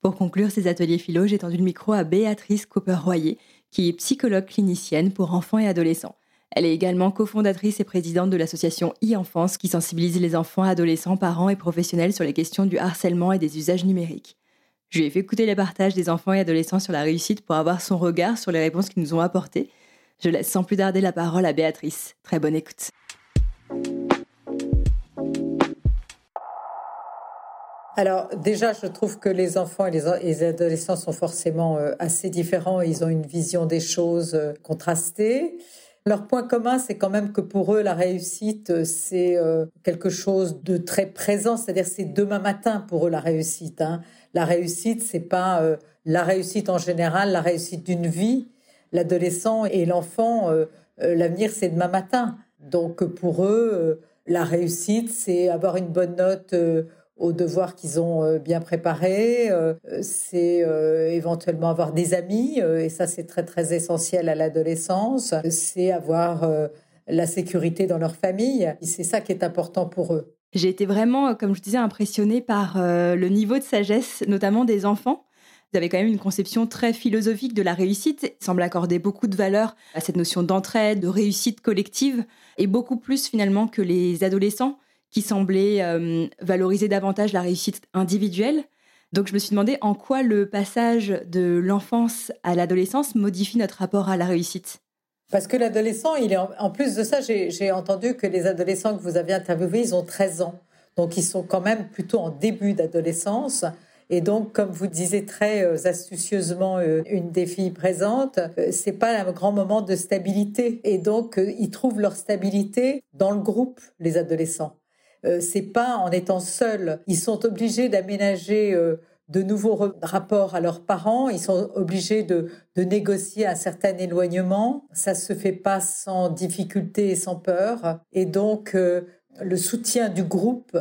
Pour conclure ces ateliers philo, j'ai tendu le micro à Béatrice Cooper-Royer, qui est psychologue clinicienne pour enfants et adolescents. Elle est également cofondatrice et présidente de l'association e-enfance qui sensibilise les enfants, adolescents, parents et professionnels sur les questions du harcèlement et des usages numériques. Je lui ai fait écouter les partages des enfants et adolescents sur la réussite pour avoir son regard sur les réponses qu'ils nous ont apportées. Je laisse sans plus tarder la parole à Béatrice. Très bonne écoute. Alors déjà, je trouve que les enfants et les, adolescents sont forcément euh, assez différents. Ils ont une vision des choses euh, contrastée. Leur point commun, c'est quand même que pour eux, la réussite, euh, c'est quelque chose de très présent. C'est-à-dire, c'est demain matin pour eux la réussite. Hein. La réussite, c'est pas la réussite en général, la réussite d'une vie. L'adolescent et l'enfant, l'avenir, c'est demain matin. Donc pour eux, la réussite, c'est avoir une bonne note aux devoirs qu'ils ont euh, bien préparés, euh, c'est euh, éventuellement avoir des amis, et ça c'est très très essentiel à l'adolescence, c'est avoir la sécurité dans leur famille, c'est ça qui est important pour eux. J'ai été vraiment, comme je disais, impressionnée par le niveau de sagesse, notamment des enfants. Vous avez quand même une conception très philosophique de la réussite, il semble accorder beaucoup de valeur à cette notion d'entraide, de réussite collective, et beaucoup plus finalement que les adolescents qui semblait euh, valoriser davantage la réussite individuelle. Donc je me suis demandé en quoi le passage de l'enfance à l'adolescence modifie notre rapport à la réussite. Parce que l'adolescent, il est en, plus de ça, j'ai entendu que les adolescents que vous avez interviewés, ils ont 13 ans. Donc ils sont quand même plutôt en début d'adolescence. Et donc, comme vous disiez très euh, astucieusement euh, une des filles présentes, c'est pas un grand moment de stabilité. Et donc, ils trouvent leur stabilité dans le groupe, les adolescents. Euh, c'est pas en étant seuls. Ils sont obligés d'aménager euh, de nouveaux rapports à leurs parents. Ils sont obligés de, négocier un certain éloignement. Ça se fait pas sans difficulté et sans peur. Et donc, euh, le soutien du groupe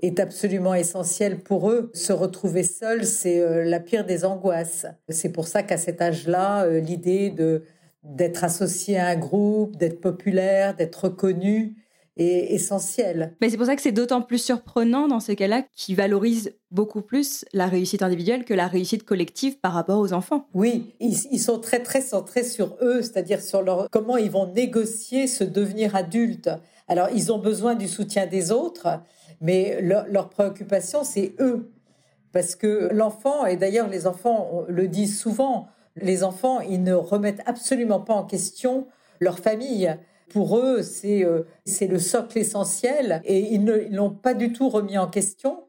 est absolument essentiel pour eux. Se retrouver seuls, c'est la pire des angoisses. C'est pour ça qu'à cet âge-là, l'idée de d'être associé à un groupe, d'être populaire, d'être reconnu, est essentiel. Mais c'est pour ça que c'est d'autant plus surprenant dans ces cas-là qui valorisent beaucoup plus la réussite individuelle que la réussite collective par rapport aux enfants. Oui, ils, sont très très centrés sur eux, c'est-à-dire sur leur comment ils vont négocier ce devenir adulte. Alors ils ont besoin du soutien des autres, mais leur préoccupation c'est eux, parce que l'enfant et d'ailleurs les enfants le disent souvent, les enfants ils ne remettent absolument pas en question leur famille pour eux, euh, c'est le socle essentiel et ils ne l'ont pas du tout remis en question.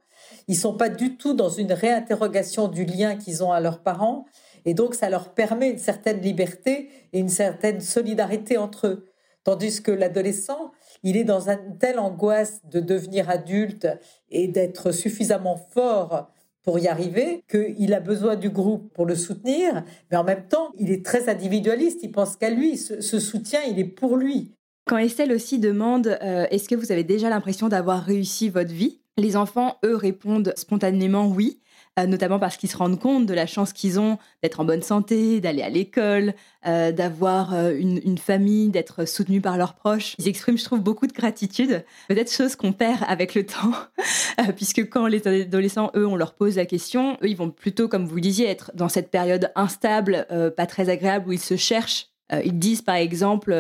Ils sont pas du tout dans une réinterrogation du lien qu'ils ont à leurs parents et donc ça leur permet une certaine liberté et une certaine solidarité entre eux. Tandis que l'adolescent, il est dans une telle angoisse de devenir adulte et d'être suffisamment fort pour y arriver, qu'il a besoin du groupe pour le soutenir, mais en même temps, il est très individualiste, il pense qu'à lui, ce, soutien, il est pour lui. Quand Estelle aussi demande euh, est-ce que vous avez déjà l'impression d'avoir réussi votre vie? Les enfants, eux, répondent spontanément oui. Euh, notamment parce qu'ils se rendent compte de la chance qu'ils ont d'être en bonne santé, d'aller à l'école, euh, d'avoir euh, une, famille, d'être soutenus par leurs proches. Ils expriment, je trouve, beaucoup de gratitude, peut-être chose qu'on perd avec le temps, puisque quand les adolescents, eux, on leur pose la question, eux, ils vont plutôt, comme vous le disiez, être dans cette période instable, pas très agréable, où ils se cherchent. Ils disent, par exemple,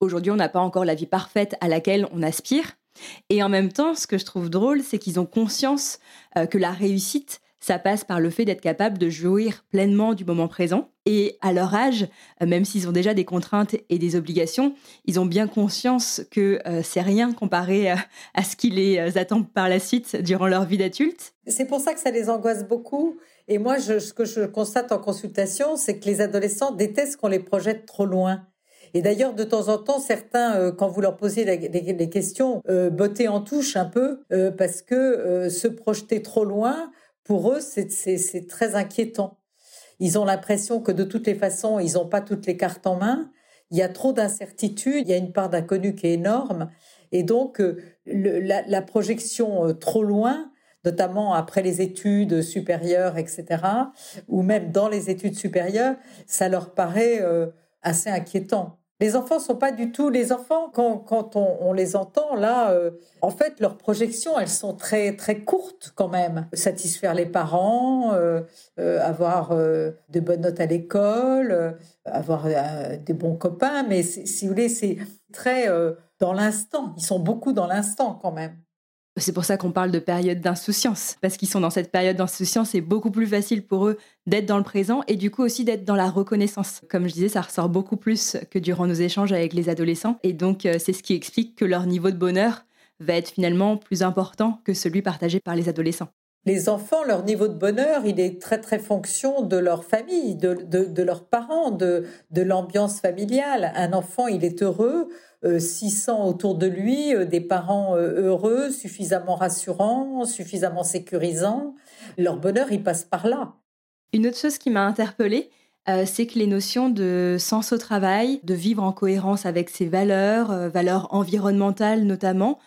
aujourd'hui, on n'a pas encore la vie parfaite à laquelle on aspire. Et en même temps, ce que je trouve drôle, c'est qu'ils ont conscience que la réussite, ça passe par le fait d'être capable de jouir pleinement du moment présent. Et à leur âge, euh, même s'ils ont déjà des contraintes et des obligations, ils ont bien conscience que euh, c'est rien comparé à, ce qui les attend par la suite durant leur vie d'adulte. C'est pour ça que ça les angoisse beaucoup. Et moi, ce que je constate en consultation, c'est que les adolescents détestent qu'on les projette trop loin. Et d'ailleurs, de temps en temps, certains, euh, quand vous leur posez les, questions, euh, en touche un peu, euh, parce que euh, se projeter trop loin, pour eux, c'est très inquiétant. Ils ont l'impression que de toutes les façons, ils n'ont pas toutes les cartes en main. Il y a trop d'incertitudes, il y a une part d'inconnu qui est énorme. Et donc, la, la, projection trop loin, notamment après les études supérieures, etc., ou même dans les études supérieures, ça leur paraît assez inquiétant. Les enfants sont pas du tout les enfants quand, quand on, les entend là. Euh, en fait, leurs projections, elles sont très très courtes quand même. Satisfaire les parents, euh, euh, avoir de bonnes notes à l'école, avoir des bons copains. Mais si vous voulez, c'est très dans l'instant. Ils sont beaucoup dans l'instant quand même. C'est pour ça qu'on parle de période d'insouciance, parce qu'ils sont dans cette période d'insouciance, c'est beaucoup plus facile pour eux d'être dans le présent et du coup aussi d'être dans la reconnaissance. Comme je disais, ça ressort beaucoup plus que durant nos échanges avec les adolescents, et donc euh, c'est ce qui explique que leur niveau de bonheur va être finalement plus important que celui partagé par les adolescents. Les enfants, leur niveau de bonheur, il est très très fonction de leur famille, de, de leurs parents, de, de l'ambiance familiale. Un enfant, il est heureux 600 euh, autour de lui, euh, des parents euh, heureux, suffisamment rassurants, suffisamment sécurisants. Leur bonheur, il passe par là. Une autre chose qui m'a interpellée, c'est que les notions de sens au travail, de vivre en cohérence avec ses valeurs, valeurs environnementales notamment,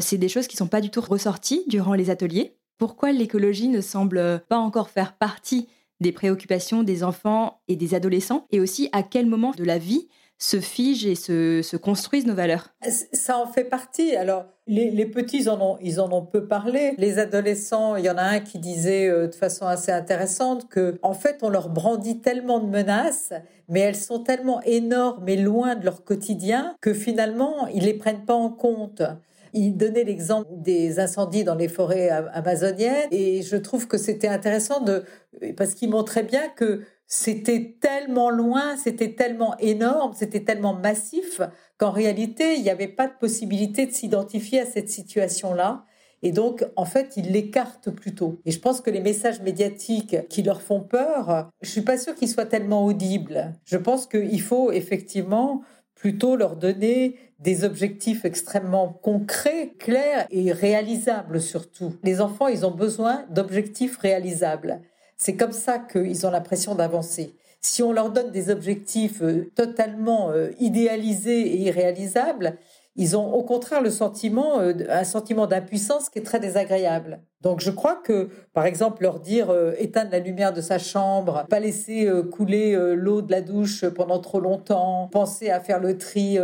c'est des choses qui ne sont pas du tout ressorties durant les ateliers. Pourquoi l'écologie ne semble pas encore faire partie des préoccupations des enfants et des adolescents? Et aussi, à quel moment de la vie se figent et se, construisent nos valeurs Ça en fait partie. Alors, les, petits, ils en, ont, ils en ont peu parlé. Les adolescents, il y en a un qui disait euh, de façon assez intéressante que, en fait, on leur brandit tellement de menaces, mais elles sont tellement énormes et loin de leur quotidien que finalement, ils les prennent pas en compte. Il donnait l'exemple des incendies dans les forêts amazoniennes et je trouve que c'était intéressant de, parce qu'il montrait bien que c'était tellement loin, c'était tellement énorme, c'était tellement massif qu'en réalité, il n'y avait pas de possibilité de s'identifier à cette situation-là. Et donc, en fait, ils l'écartent plutôt. Et je pense que les messages médiatiques qui leur font peur, je suis pas sûre qu'ils soient tellement audibles. Je pense qu'il faut effectivement plutôt leur donner des objectifs extrêmement concrets, clairs et réalisables surtout. Les enfants, ils ont besoin d'objectifs réalisables. C'est comme ça qu'ils ont l'impression d'avancer. Si on leur donne des objectifs euh, totalement euh, idéalisés et irréalisables, ils ont au contraire le sentiment, euh, un sentiment d'impuissance qui est très désagréable. Donc je crois que, par exemple, leur dire euh, éteindre la lumière de sa chambre, pas laisser euh, couler l'eau de la douche pendant trop longtemps, penser à faire le tri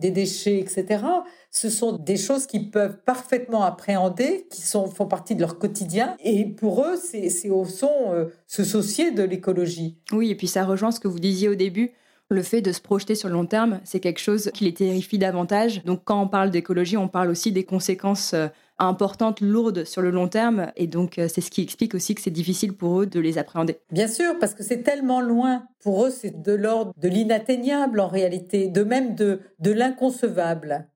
des déchets, etc. Ce sont des choses qu'ils peuvent parfaitement appréhender, qui sont, font partie de leur quotidien. Et pour eux, c'est au son se soucier de l'écologie. Oui, et puis ça rejoint ce que vous disiez au début le fait de se projeter sur le long terme, c'est quelque chose qui les terrifie davantage. Donc quand on parle d'écologie, on parle aussi des conséquences euh, importantes, lourdes sur le long terme. Et donc euh, c'est ce qui explique aussi que c'est difficile pour eux de les appréhender. Bien sûr, parce que c'est tellement loin. Pour eux, c'est de l'ordre de l'inatteignable en réalité, de même de, de l'inconcevable.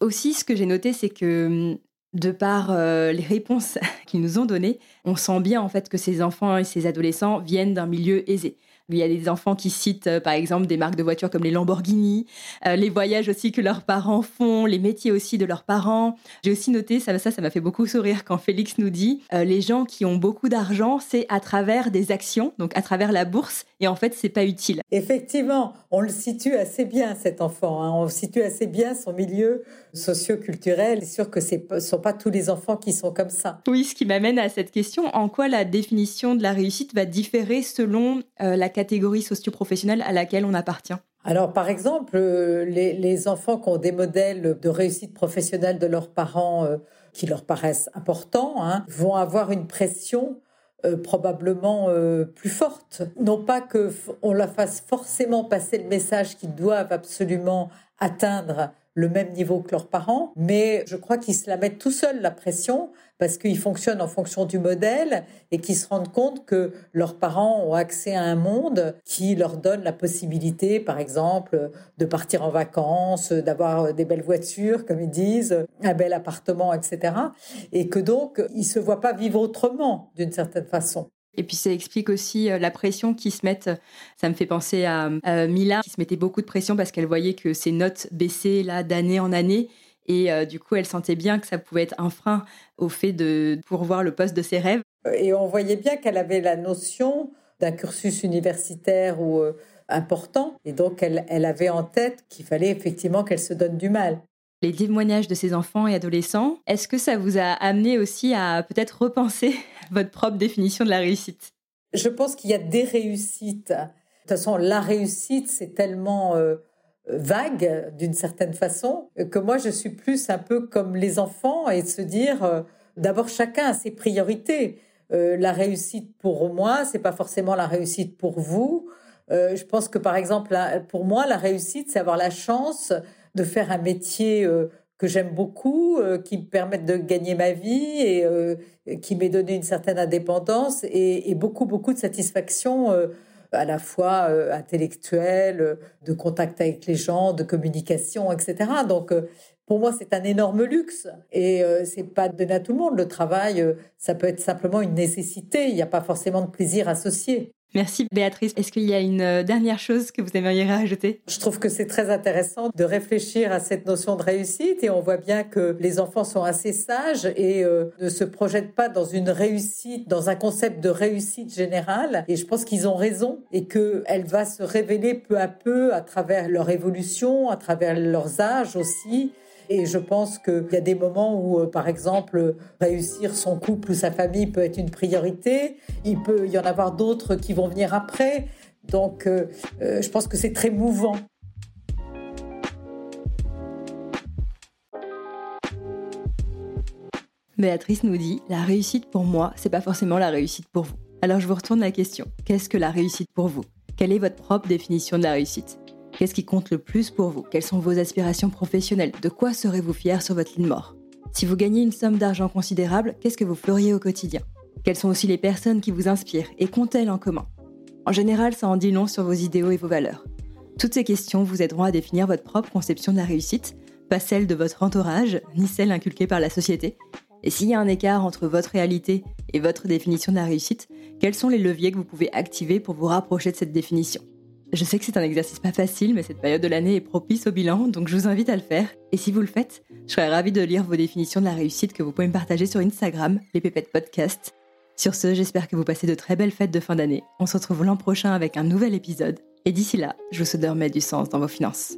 Aussi, ce que j'ai noté, c'est que hum, de par euh, les réponses qu'ils nous ont données, on sent bien en fait que ces enfants et ces adolescents viennent d'un milieu aisé. Il y a des enfants qui citent, euh, par exemple, des marques de voitures comme les Lamborghini, euh, les voyages aussi que leurs parents font, les métiers aussi de leurs parents. J'ai aussi noté, ça, ça, ça m'a fait beaucoup sourire quand Félix nous dit, euh, les gens qui ont beaucoup d'argent, c'est à travers des actions, donc à travers la bourse, et en fait, c'est pas utile. Effectivement, on le situe assez bien, cet enfant. Hein. On situe assez bien son milieu socio-culturel. C'est sûr que ce ne sont pas tous les enfants qui sont comme ça. Oui, ce qui m'amène à cette question, en quoi la définition de la réussite va différer selon la catégorie socio-professionnelle à laquelle on appartient? Alors, par exemple, euh, les, enfants qui ont des modèles de réussite professionnelle de leurs parents euh, qui leur paraissent importants hein, vont avoir une pression euh, probablement plus forte. Non pas que on leur fasse forcément passer le message qu'ils doivent absolument atteindre le même niveau que leurs parents, mais je crois qu'ils se la mettent tout seuls la pression parce qu'ils fonctionnent en fonction du modèle et qu'ils se rendent compte que leurs parents ont accès à un monde qui leur donne la possibilité, par exemple, de partir en vacances, d'avoir des belles voitures, comme ils disent, un bel appartement, etc. Et que donc, ils se voient pas vivre autrement, d'une certaine façon. Et puis ça explique aussi euh, la pression qui se mettent. Ça me fait penser à, Mila qui se mettait beaucoup de pression parce qu'elle voyait que ses notes baissaient là d'année en année. Et euh, du coup, elle sentait bien que ça pouvait être un frein au fait de pourvoir le poste de ses rêves. Et on voyait bien qu'elle avait la notion d'un cursus universitaire ou euh, important. Et donc, elle avait en tête qu'il fallait effectivement qu'elle se donne du mal les témoignages de ces enfants et adolescents, est-ce que ça vous a amené aussi à peut-être repenser votre propre définition de la réussite? Je pense qu'il y a des réussites. De toute façon, la réussite, c'est tellement euh, vague d'une certaine façon que moi, je suis plus un peu comme les enfants et de se dire, euh, d'abord, chacun a ses priorités. Euh, la réussite pour moi, c'est pas forcément la réussite pour vous. je pense que par exemple, pour moi, la réussite, c'est avoir la chance de faire un métier euh, que j'aime beaucoup, euh, qui me permette de gagner ma vie et euh, qui m'ait donné une certaine indépendance et, beaucoup, beaucoup de satisfaction à la fois intellectuelle, de contact avec les gens, de communication, etc. Donc, pour moi, c'est un énorme luxe et c'est pas donné à tout le monde. Le travail, ça peut être simplement une nécessité. Il n'y a pas forcément de plaisir associé. Merci Béatrice. Est-ce qu'il y a une euh, dernière chose que vous aimeriez rajouter? Je trouve que c'est très intéressant de réfléchir à cette notion de réussite et on voit bien que les enfants sont assez sages et euh, ne se projettent pas dans une réussite, dans un concept de réussite générale. Et je pense qu'ils ont raison et qu'elle va se révéler peu à peu à travers leur évolution, à travers leurs âges aussi. Et je pense qu'il y a des moments où, euh, par exemple, réussir son couple ou sa famille peut être une priorité. Il peut y en avoir d'autres qui vont venir après. Donc, euh, euh, je pense que c'est très mouvant. Béatrice nous dit La réussite pour moi, c'est pas forcément la réussite pour vous. Alors je vous retourne la question Qu'est-ce que la réussite pour vous? Quelle est votre propre définition de la réussite? Qu'est-ce qui compte le plus pour vous? Quelles sont vos aspirations professionnelles? De quoi serez-vous fier sur votre ligne mort? Si vous gagnez une somme d'argent considérable, qu'est-ce que vous feriez au quotidien? Quelles sont aussi les personnes qui vous inspirent et qu'ont-elles en commun? En général, ça en dit long sur vos idéaux et vos valeurs. Toutes ces questions vous aideront à définir votre propre conception de la réussite, pas celle de votre entourage, ni celle inculquée par la société. Et s'il y a un écart entre votre réalité et votre définition de la réussite, quels sont les leviers que vous pouvez activer pour vous rapprocher de cette définition? Je sais que c'est un exercice pas facile, mais cette période de l'année est propice au bilan, donc je vous invite à le faire. Et si vous le faites, je serais ravie de lire vos définitions de la réussite que vous pouvez me partager sur Instagram, les Pépettes Podcast. Sur ce, j'espère que vous passez de très belles fêtes de fin d'année. On se retrouve l'an prochain avec un nouvel épisode. Et d'ici là, je vous souhaite de remettre du sens dans vos finances.